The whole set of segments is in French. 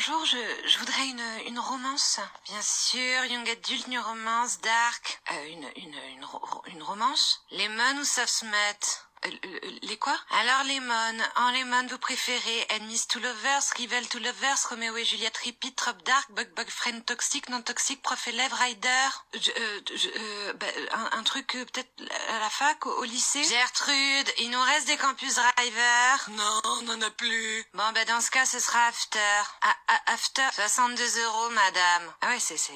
bonjour, je, je voudrais une, une romance. Bien sûr, young adult, new romance, dark. Euh, une, une, une, une romance Lemon ou soft smut? Les quoi? Alors Lemon, en Lemon vous préférez Enemies to Lovers, Rival to Lovers, Romeo et Juliette Repeat, Trop Dark, Bug Bug Friend Toxic, Non Toxic, Prof élève, Rider. Je, euh, je, euh, bah, un, un truc euh, peut-être à la fac, au, au lycée? Gertrude, il nous reste des campus driver. Non, on n'en a plus. Bon bah dans ce cas ce sera After. Ah, ah, After, 62 euros madame. Ah ouais c'est... c'est...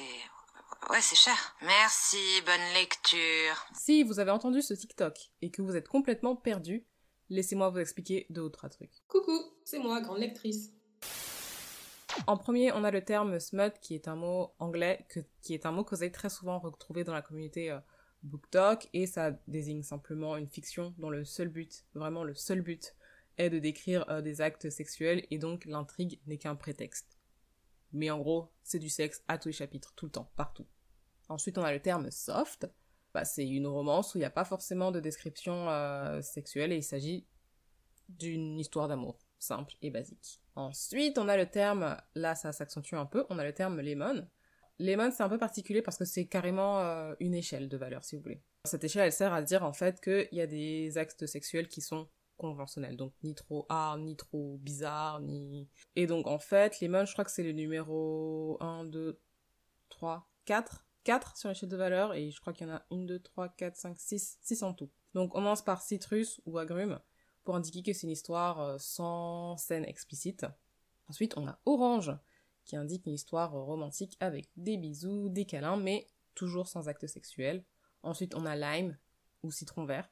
Ouais, c'est cher. Merci, bonne lecture. Si vous avez entendu ce TikTok et que vous êtes complètement perdu, laissez-moi vous expliquer deux ou trois trucs. Coucou, c'est moi, grande lectrice. En premier, on a le terme smut qui est un mot anglais, que- qui est un mot que vous allez très souvent retrouver dans la communauté euh, BookTok et ça désigne simplement une fiction dont le seul but, vraiment le seul but, est de décrire euh, des actes sexuels et donc l'intrigue n'est qu'un prétexte. Mais en gros, c'est du sexe à tous les chapitres, tout le temps, partout. Ensuite, on a le terme soft. Bah, c'est une romance où il n'y a pas forcément de description euh, sexuelle et il s'agit d'une histoire d'amour simple et basique. Ensuite, on a le terme, là ça s'accentue un peu, on a le terme lemon. Lemon, c'est un peu particulier parce que c'est carrément euh, une échelle de valeur, si vous voulez. Cette échelle, elle sert à dire en fait qu'il y a des actes sexuels qui sont conventionnels, donc ni trop hard, ni trop bizarre, ni... Et donc en fait, Lemon, je crois que c'est le numéro 1, 2, 3, 4 4 sur l'échelle de valeur, et je crois qu'il y en a 1, 2, 3, 4, 5, 6, 6 en tout. Donc on commence par citrus ou agrumes, pour indiquer que c'est une histoire euh, sans scène explicite. Ensuite, on a orange, qui indique une histoire euh, romantique avec des bisous, des câlins, mais toujours sans acte sexuel. Ensuite, on a lime, ou citron vert,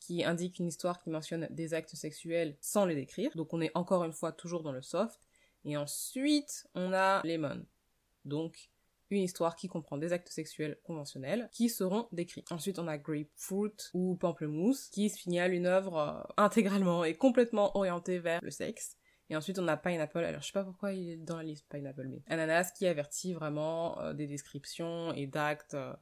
qui indique une histoire qui mentionne des actes sexuels sans les décrire. Donc on est encore une fois toujours dans le soft. Et ensuite, on a lemon. Donc une histoire qui comprend des actes sexuels conventionnels qui seront décrits. Ensuite, on a Grapefruit ou Pamplemousse qui signale une œuvre euh, intégralement et complètement orientée vers le sexe. Et ensuite, on a Pineapple. Alors, je sais pas pourquoi il est dans la liste Pineapple, mais Ananas qui avertit vraiment euh, des descriptions et d'actes euh,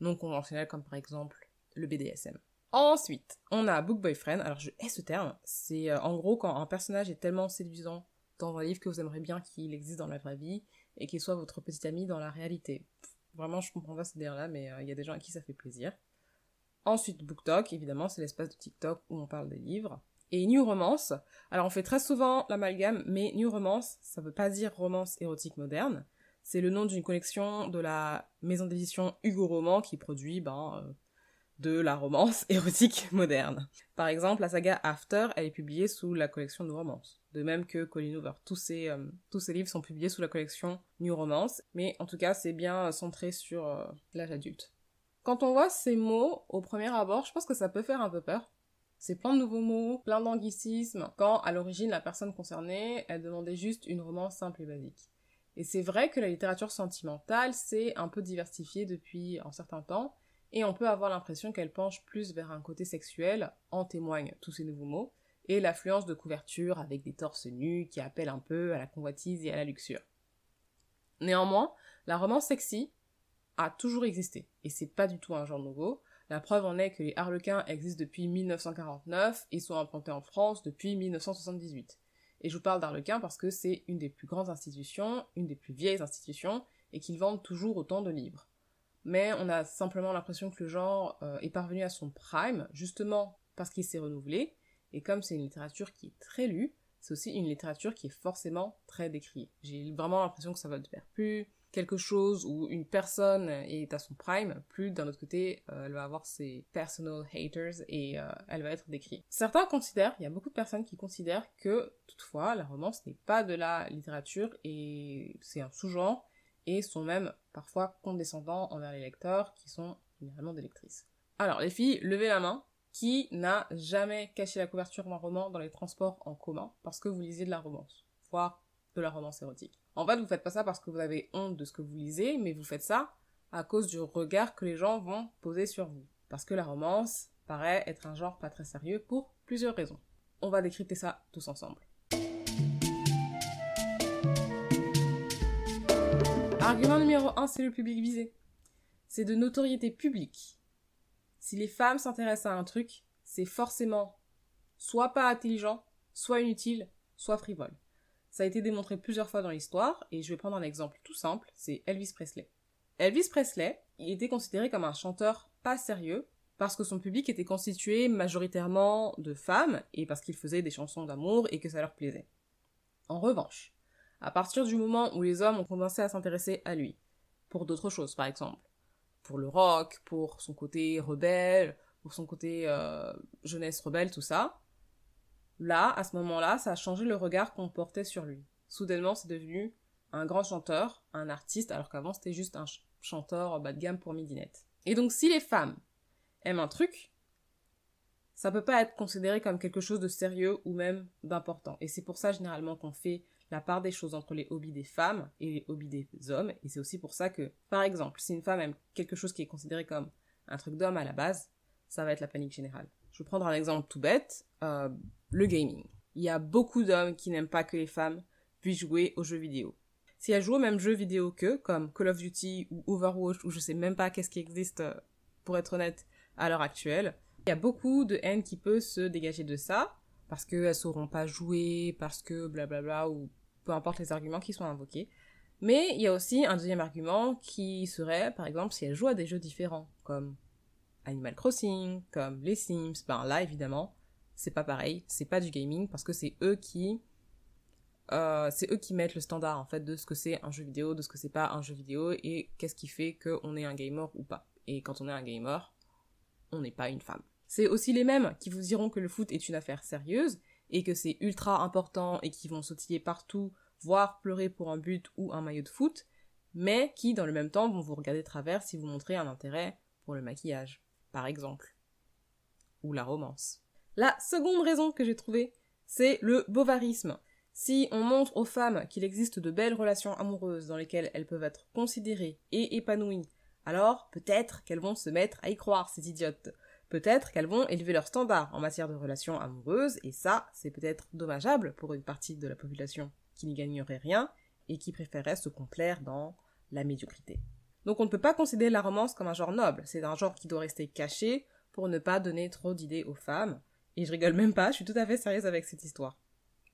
non conventionnels comme par exemple le BDSM. Ensuite, on a Book Boyfriend. Alors, je hais ce terme. C'est en gros quand un personnage est tellement séduisant dans un livre que vous aimeriez bien qu'il existe dans la vraie vie et qu'il soit votre petit ami dans la réalité. Vraiment, je comprends pas ce délire-là, mais euh, il y a des gens à qui ça fait plaisir. Ensuite, BookTok, évidemment, c'est l'espace de TikTok où on parle des livres. Et New Romance, alors on fait très souvent l'amalgame, mais New Romance, ça veut pas dire romance érotique moderne. C'est le nom d'une collection de la maison d'édition Hugo Roman qui produit ben, euh, de la romance érotique moderne. Par exemple, la saga After, elle est publiée sous la collection New Romance. De même que Colin Hoover. Tous ces, euh, tous livres sont publiés sous la collection New Romance, mais en tout cas, c'est bien euh, centré sur euh, l'âge adulte. Quand on voit ces mots au premier abord, je pense que ça peut faire un peu peur. C'est plein de nouveaux mots, plein d'anglicismes, quand à l'origine la personne concernée, elle demandait juste une romance simple et basique. Et c'est vrai que la littérature sentimentale s'est un peu diversifiée depuis un certain temps, et on peut avoir l'impression qu'elle penche plus vers un côté sexuel, en témoignent tous ces nouveaux mots, et l'affluence de couvertures avec des torses nus qui appellent un peu à la convoitise et à la luxure. Néanmoins, la romance sexy a toujours existé, et c'est pas du tout un genre nouveau. La preuve en est que les harlequins existent depuis 1949 et sont implantés en France depuis 1978. Et je vous parle d'harlequins parce que c'est une des plus grandes institutions, une des plus vieilles institutions, et qu'ils vendent toujours autant de livres. Mais on a simplement l'impression que le genre euh, est parvenu à son prime, justement parce qu'il s'est renouvelé, et comme c'est une littérature qui est très lue, c'est aussi une littérature qui est forcément très décriée. J'ai vraiment l'impression que ça va faire plus quelque chose où une personne est à son prime, plus d'un autre côté, euh, elle va avoir ses personal haters et euh, elle va être décrite. Certains considèrent, il y a beaucoup de personnes qui considèrent que toutefois la romance n'est pas de la littérature et c'est un sous-genre et sont même parfois condescendants envers les lecteurs qui sont généralement des lectrices. Alors les filles, levez la main qui n'a jamais caché la couverture d'un roman dans les transports en commun parce que vous lisez de la romance, voire de la romance érotique. En fait, vous faites pas ça parce que vous avez honte de ce que vous lisez, mais vous faites ça à cause du regard que les gens vont poser sur vous. Parce que la romance paraît être un genre pas très sérieux pour plusieurs raisons. On va décrypter ça tous ensemble. Argument numéro 1, c'est le public visé. C'est de notoriété publique. Si les femmes s'intéressent à un truc, c'est forcément soit pas intelligent, soit inutile, soit frivole. Ça a été démontré plusieurs fois dans l'histoire, et je vais prendre un exemple tout simple, c'est Elvis Presley. Elvis Presley, il était considéré comme un chanteur pas sérieux, parce que son public était constitué majoritairement de femmes, et parce qu'il faisait des chansons d'amour et que ça leur plaisait. En revanche, à partir du moment où les hommes ont commencé à s'intéresser à lui, pour d'autres choses par exemple, pour le rock, pour son côté rebelle, pour son côté euh, jeunesse rebelle, tout ça, là, à ce moment-là, ça a changé le regard qu'on portait sur lui. Soudainement, c'est devenu un grand chanteur, un artiste, alors qu'avant c'était juste un chanteur bas de gamme pour midinette. Et donc si les femmes aiment un truc, ça peut pas être considéré comme quelque chose de sérieux ou même d'important. Et c'est pour ça généralement qu'on fait la part des choses entre les hobbies des femmes et les hobbies des hommes. Et c'est aussi pour ça que, par exemple, si une femme aime quelque chose qui est considéré comme un truc d'homme à la base, ça va être la panique générale. Je vais prendre un exemple tout bête, euh, le gaming. Il y a beaucoup d'hommes qui n'aiment pas que les femmes puissent jouer aux jeux vidéo. Si elles jouent au même jeu vidéo qu'eux, comme Call of Duty ou Overwatch, ou je sais même pas qu'est-ce qui existe, euh, pour être honnête, à l'heure actuelle, il y a beaucoup de haine qui peut se dégager de ça, parce qu'elles sauront pas jouer, parce que blablabla, ou peu importe les arguments qui sont invoqués. Mais il y a aussi un deuxième argument qui serait, par exemple, si elles jouent à des jeux différents, comme Animal Crossing, comme les Sims, ben là évidemment, c'est pas pareil, c'est pas du gaming parce que c'est eux qui euh, c'est eux qui mettent le standard en fait de ce que c'est un jeu vidéo, de ce que c'est pas un jeu vidéo et qu'est-ce qui fait qu'on est un gamer ou pas. Et quand on est un gamer, on n'est pas une femme. C'est aussi les mêmes qui vous diront que le foot est une affaire sérieuse et que c'est ultra important et qui vont sautiller partout, voire pleurer pour un but ou un maillot de foot, mais qui dans le même temps vont vous regarder de travers si vous montrez un intérêt pour le maquillage, par exemple, ou la romance. La seconde raison que j'ai trouvée, c'est le bovarisme. Si on montre aux femmes qu'il existe de belles relations amoureuses dans lesquelles elles peuvent être considérées et épanouies, alors peut-être qu'elles vont se mettre à y croire, ces idiotes. Peut-être qu'elles vont élever leurs standards en matière de relations amoureuses, et ça, c'est peut-être dommageable pour une partie de la population qui n'y gagnerait rien et qui préférerait se complaire dans la médiocrité. Donc on ne peut pas considérer la romance comme un genre noble, c'est un genre qui doit rester caché pour ne pas donner trop d'idées aux femmes, et je rigole même pas, je suis tout à fait sérieuse avec cette histoire.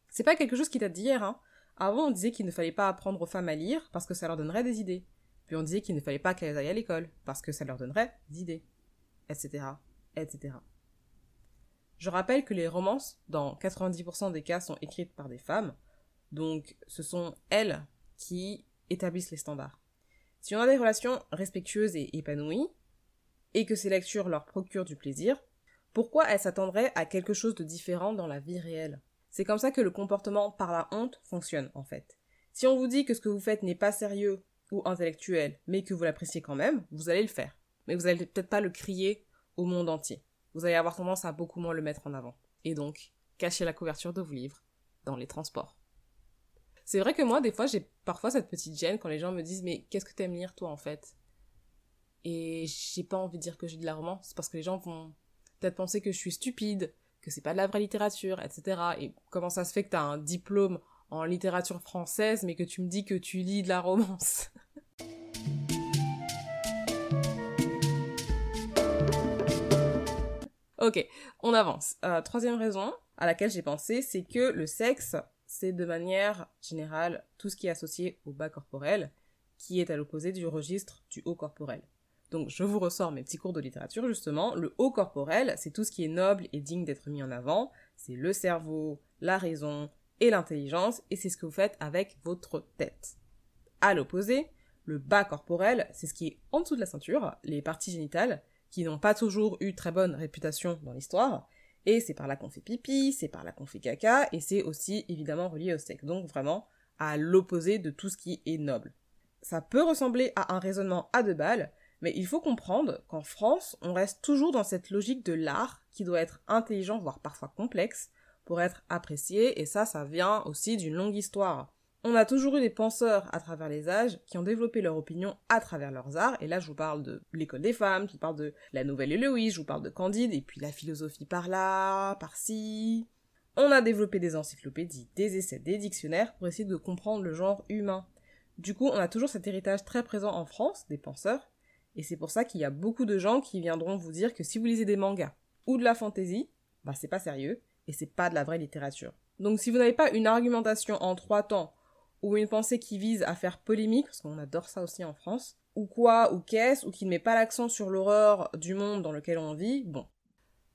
C'est pas quelque chose qui date d'hier, hein. Avant, on disait qu'il ne fallait pas apprendre aux femmes à lire parce que ça leur donnerait des idées. Puis on disait qu'il ne fallait pas qu'elles aillent à l'école parce que ça leur donnerait des idées. Etc. Etc. Je rappelle que les romances, dans 90% des cas, sont écrites par des femmes. Donc, ce sont elles qui établissent les standards. Si on a des relations respectueuses et épanouies, et que ces lectures leur procurent du plaisir, pourquoi elles s'attendraient à quelque chose de différent dans la vie réelle? C'est comme ça que le comportement par la honte fonctionne, en fait. Si on vous dit que ce que vous faites n'est pas sérieux ou intellectuel, mais que vous l'appréciez quand même, vous allez le faire. Mais vous allez peut-être pas le crier au monde entier. Vous allez avoir tendance à beaucoup moins le mettre en avant. Et donc, cacher la couverture de vos livres dans les transports. C'est vrai que moi, des fois, j'ai parfois cette petite gêne quand les gens me disent Mais qu'est-ce que t'aimes lire, toi, en fait? Et j'ai pas envie de dire que j'ai de la romance, parce que les gens vont peut-être penser que je suis stupide, que c'est pas de la vraie littérature, etc. Et comment ça se fait que t'as un diplôme en littérature française, mais que tu me dis que tu lis de la romance? Ok, on avance. Euh, troisième raison à laquelle j'ai pensé, c'est que le sexe, c'est de manière générale tout ce qui est associé au bas corporel, qui est à l'opposé du registre du haut corporel. Donc je vous ressors mes petits cours de littérature justement. Le haut corporel, c'est tout ce qui est noble et digne d'être mis en avant. C'est le cerveau, la raison et l'intelligence, et c'est ce que vous faites avec votre tête. À l'opposé, le bas corporel, c'est ce qui est en dessous de la ceinture, les parties génitales, qui n'ont pas toujours eu très bonne réputation dans l'histoire, et c'est par là qu'on fait pipi, c'est par là qu'on fait caca, et c'est aussi évidemment relié au sexe. Donc vraiment à l'opposé de tout ce qui est noble. Ça peut ressembler à un raisonnement à deux balles, mais il faut comprendre qu'en France, on reste toujours dans cette logique de l'art qui doit être intelligent, voire parfois complexe, pour être apprécié, et ça, ça vient aussi d'une longue histoire. On a toujours eu des penseurs à travers les âges qui ont développé leur opinion à travers leurs arts, et là je vous parle de l'école des femmes, je vous parle de la nouvelle Héloïse, je vous parle de Candide, et puis la philosophie par là, par-ci. On a développé des encyclopédies, des essais, des dictionnaires pour essayer de comprendre le genre humain. Du coup, on a toujours cet héritage très présent en France, des penseurs, et c'est pour ça qu'il y a beaucoup de gens qui viendront vous dire que si vous lisez des mangas ou de la fantaisie, bah c'est pas sérieux et c'est pas de la vraie littérature. Donc si vous n'avez pas une argumentation en trois temps, ou une pensée qui vise à faire polémique, parce qu'on adore ça aussi en France, ou quoi, ou qu'est-ce, ou qui ne met pas l'accent sur l'horreur du monde dans lequel on vit, bon.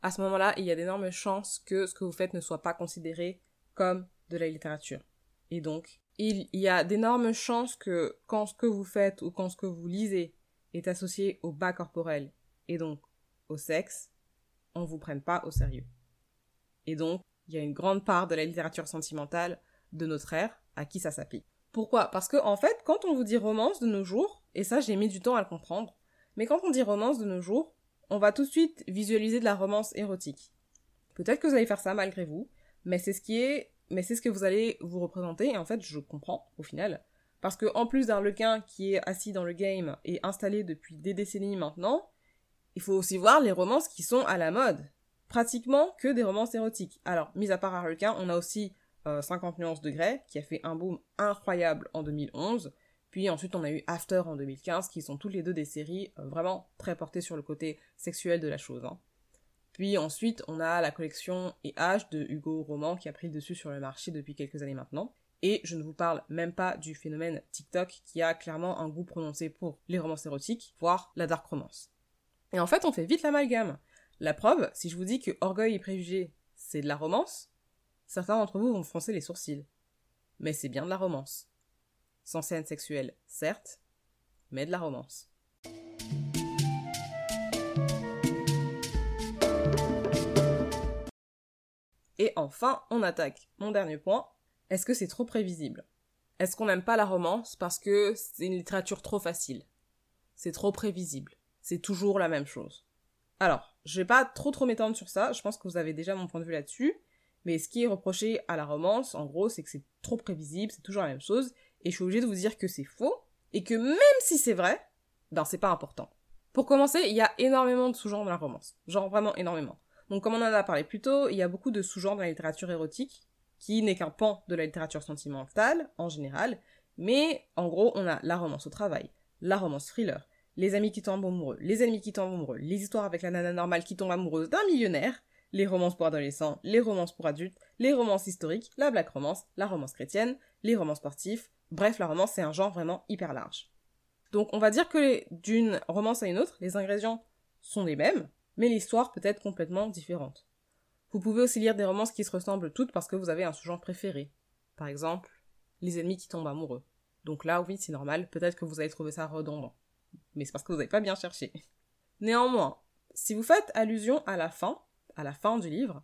À ce moment-là, il y a d'énormes chances que ce que vous faites ne soit pas considéré comme de la littérature. Et donc, il y a d'énormes chances que quand ce que vous faites ou quand ce que vous lisez est associé au bas corporel et donc au sexe, on vous prenne pas au sérieux. Et donc, il y a une grande part de la littérature sentimentale de notre ère à qui ça s'applique. Pourquoi? Parce que, en fait, quand on vous dit romance de nos jours, et ça j'ai mis du temps à le comprendre, mais quand on dit romance de nos jours, on va tout de suite visualiser de la romance érotique. Peut-être que vous allez faire ça malgré vous, mais c'est ce qui est, mais c'est ce que vous allez vous représenter, et en fait, je comprends, au final. Parce que, en plus d'un lequin qui est assis dans le game et installé depuis des décennies maintenant, il faut aussi voir les romances qui sont à la mode. Pratiquement que des romances érotiques. Alors, mis à part Harlequin, on a aussi 50 euh, nuances de Grey, qui a fait un boom incroyable en 2011. Puis ensuite, on a eu After en 2015, qui sont toutes les deux des séries euh, vraiment très portées sur le côté sexuel de la chose. Hein. Puis ensuite, on a la collection et H de Hugo Roman, qui a pris dessus sur le marché depuis quelques années maintenant. Et je ne vous parle même pas du phénomène TikTok, qui a clairement un goût prononcé pour les romances érotiques, voire la dark romance. Et en fait, on fait vite l'amalgame. La preuve, si je vous dis que Orgueil et Préjugés, c'est de la romance, certains d'entre vous vont froncer les sourcils. Mais c'est bien de la romance. Sans scène sexuelle, certes, mais de la romance. Et enfin, on attaque mon dernier point. Est-ce que c'est trop prévisible? Est-ce qu'on n'aime pas la romance parce que c'est une littérature trop facile? C'est trop prévisible c'est toujours la même chose. Alors, je vais pas trop trop m'étendre sur ça, je pense que vous avez déjà mon point de vue là-dessus, mais ce qui est reproché à la romance, en gros, c'est que c'est trop prévisible, c'est toujours la même chose, et je suis obligée de vous dire que c'est faux, et que même si c'est vrai, ben c'est pas important. Pour commencer, il y a énormément de sous-genres dans la romance, genre vraiment énormément. Donc comme on en a parlé plus tôt, il y a beaucoup de sous-genres dans la littérature érotique, qui n'est qu'un pan de la littérature sentimentale, en général, mais en gros, on a la romance au travail, la romance thriller, les amis qui tombent amoureux, les ennemis qui tombent amoureux, les histoires avec la nana normale qui tombe amoureuse d'un millionnaire, les romances pour adolescents, les romances pour adultes, les romances historiques, la black romance, la romance chrétienne, les romans sportifs, bref, la romance c'est un genre vraiment hyper large. Donc on va dire que d'une romance à une autre, les ingrédients sont les mêmes, mais l'histoire peut être complètement différente. Vous pouvez aussi lire des romances qui se ressemblent toutes parce que vous avez un sous-genre préféré. Par exemple, les ennemis qui tombent amoureux. Donc là, oui, c'est normal, peut-être que vous allez trouver ça redondant mais c'est parce que vous n'avez pas bien cherché. Néanmoins, si vous faites allusion à la fin, à la fin du livre,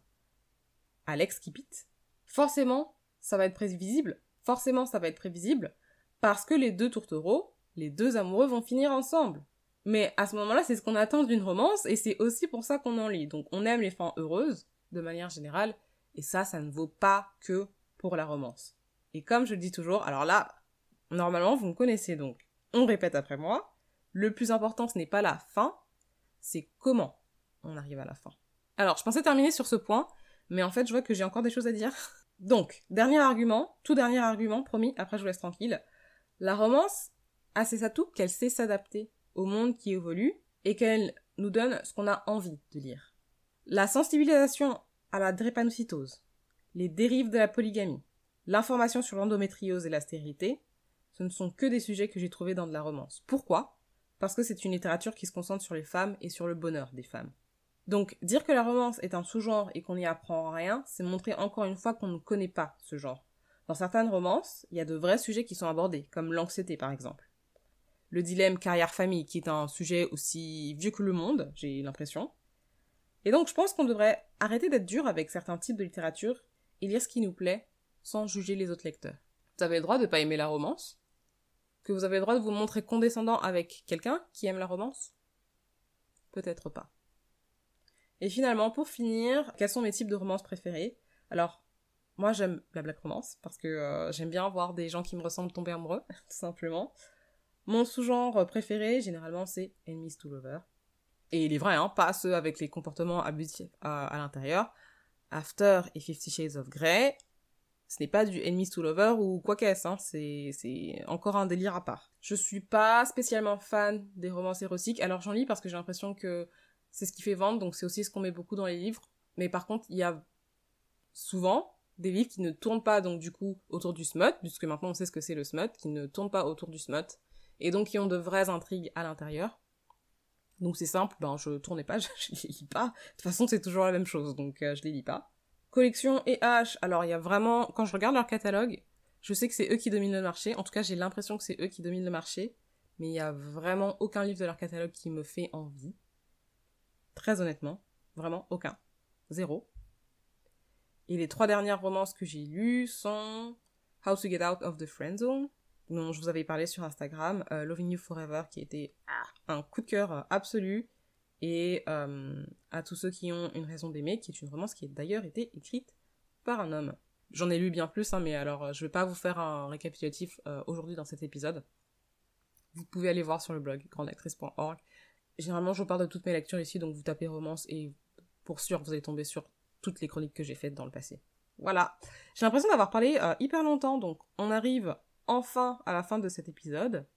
Alex qui pite, forcément, ça va être prévisible, forcément, ça va être prévisible, parce que les deux tourtereaux, les deux amoureux vont finir ensemble. Mais à ce moment-là, c'est ce qu'on attend d'une romance, et c'est aussi pour ça qu'on en lit. Donc on aime les fins heureuses, de manière générale, et ça, ça ne vaut pas que pour la romance. Et comme je le dis toujours, alors là, normalement, vous me connaissez donc. On répète après moi, le plus important, ce n'est pas la fin, c'est comment on arrive à la fin. Alors, je pensais terminer sur ce point, mais en fait, je vois que j'ai encore des choses à dire. Donc, dernier argument, tout dernier argument, promis, après je vous laisse tranquille. La romance a ses atouts qu'elle sait s'adapter au monde qui évolue et qu'elle nous donne ce qu'on a envie de lire. La sensibilisation à la drépanocytose, les dérives de la polygamie, l'information sur l'endométriose et la stérilité, ce ne sont que des sujets que j'ai trouvés dans de la romance. Pourquoi? Parce que c'est une littérature qui se concentre sur les femmes et sur le bonheur des femmes. Donc, dire que la romance est un sous-genre et qu'on n'y apprend rien, c'est montrer encore une fois qu'on ne connaît pas ce genre. Dans certaines romances, il y a de vrais sujets qui sont abordés, comme l'anxiété par exemple. Le dilemme carrière-famille, qui est un sujet aussi vieux que le monde, j'ai l'impression. Et donc, je pense qu'on devrait arrêter d'être dur avec certains types de littérature et lire ce qui nous plaît, sans juger les autres lecteurs. Vous avez le droit de pas aimer la romance, que vous avez le droit de vous montrer condescendant avec quelqu'un qui aime la romance? Peut-être pas. Et finalement, pour finir, quels sont mes types de romances préférés Alors, moi j'aime la black romance, parce que euh, j'aime bien voir des gens qui me ressemblent tomber amoureux, tout simplement. Mon sous-genre préféré, généralement, c'est Enemies to Lover. Et il est vrai, hein, pas ceux avec les comportements abusifs à, à l'intérieur. After et Fifty Shades of Grey, ce n'est pas du Enemies to Lover ou quoi qu'est-ce, hein. c'est encore un délire à part. Je suis pas spécialement fan des romances érotiques, alors j'en lis parce que j'ai l'impression que c'est ce qui fait vendre, donc c'est aussi ce qu'on met beaucoup dans les livres. Mais par contre, il y a souvent, des livres qui ne tournent pas donc du coup autour du smut, puisque maintenant on sait ce que c'est le smut, qui ne tournent pas autour du smut, et donc qui ont de vraies intrigues à l'intérieur. Donc c'est simple, ben je tournais pas, je, les lis pas. De toute façon c'est toujours la même chose, donc euh, je les lis pas. Collection et H, alors il y a vraiment, quand je regarde leur catalogue, je sais que c'est eux qui dominent le marché, en tout cas j'ai l'impression que c'est eux qui dominent le marché, mais il y a vraiment aucun livre de leur catalogue qui me fait envie. Très honnêtement, vraiment aucun. Zéro. Et les trois dernières romances que j'ai lues sont How to Get Out of the Friend Zone, dont je vous avais parlé sur Instagram, euh, Loving You Forever, qui était un coup de cœur euh, absolu, et euh, À tous ceux qui ont une raison d'aimer, qui est une romance qui a d'ailleurs été écrite par un homme. J'en ai lu bien plus, hein, mais alors je vais pas vous faire un récapitulatif aujourd'hui dans cet épisode. Vous pouvez aller voir sur le blog grandactrice.org. Généralement, je vous parle de toutes mes lectures ici, donc vous tapez romance et pour sûr, vous allez tomber sur toutes les chroniques que j'ai faites dans le passé. Voilà. J'ai l'impression d'avoir parlé hyper longtemps, donc on arrive enfin à la fin de cet épisode.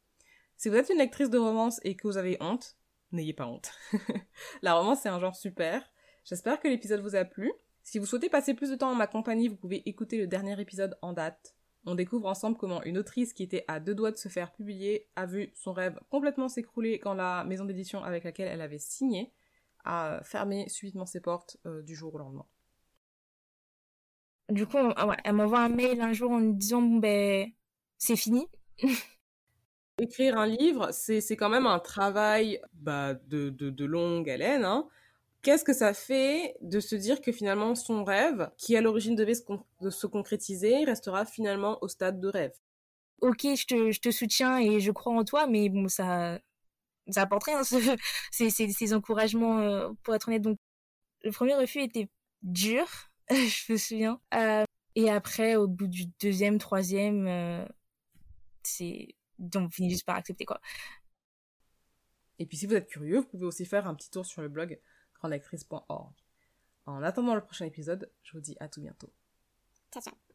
Si vous êtes une lectrice de romance et que vous avez honte, n'ayez pas honte. la romance, c'est un genre super. J'espère que l'épisode vous a plu. Si vous souhaitez passer plus de temps en ma compagnie, vous pouvez écouter le dernier épisode en date. On découvre ensemble comment une autrice qui était à deux doigts de se faire publier a vu son rêve complètement s'écrouler quand la maison d'édition avec laquelle elle avait signé a fermé subitement ses portes euh, du jour au lendemain. Du coup, elle m'envoie un mail un jour en me disant bon ben c'est fini. Écrire un livre, c'est quand même un travail bah, de, de, longue haleine. Hein. Qu'est-ce que ça fait de se dire que finalement son rêve, qui à l'origine devait se, concrétiser, restera finalement au stade de rêve? Ok, je te, je te soutiens et je crois en toi, mais bon, ça, ça apporte rien, ces, ces, encouragements, euh, pour être honnête. Donc, le premier refus était dur, je me souviens. Euh, et après, au bout du deuxième, troisième, euh, c'est on finit juste par accepter quoi. Et puis si vous êtes curieux, vous pouvez aussi faire un petit tour sur le blog En attendant le prochain épisode, je vous dis à tout bientôt. Ciao ciao.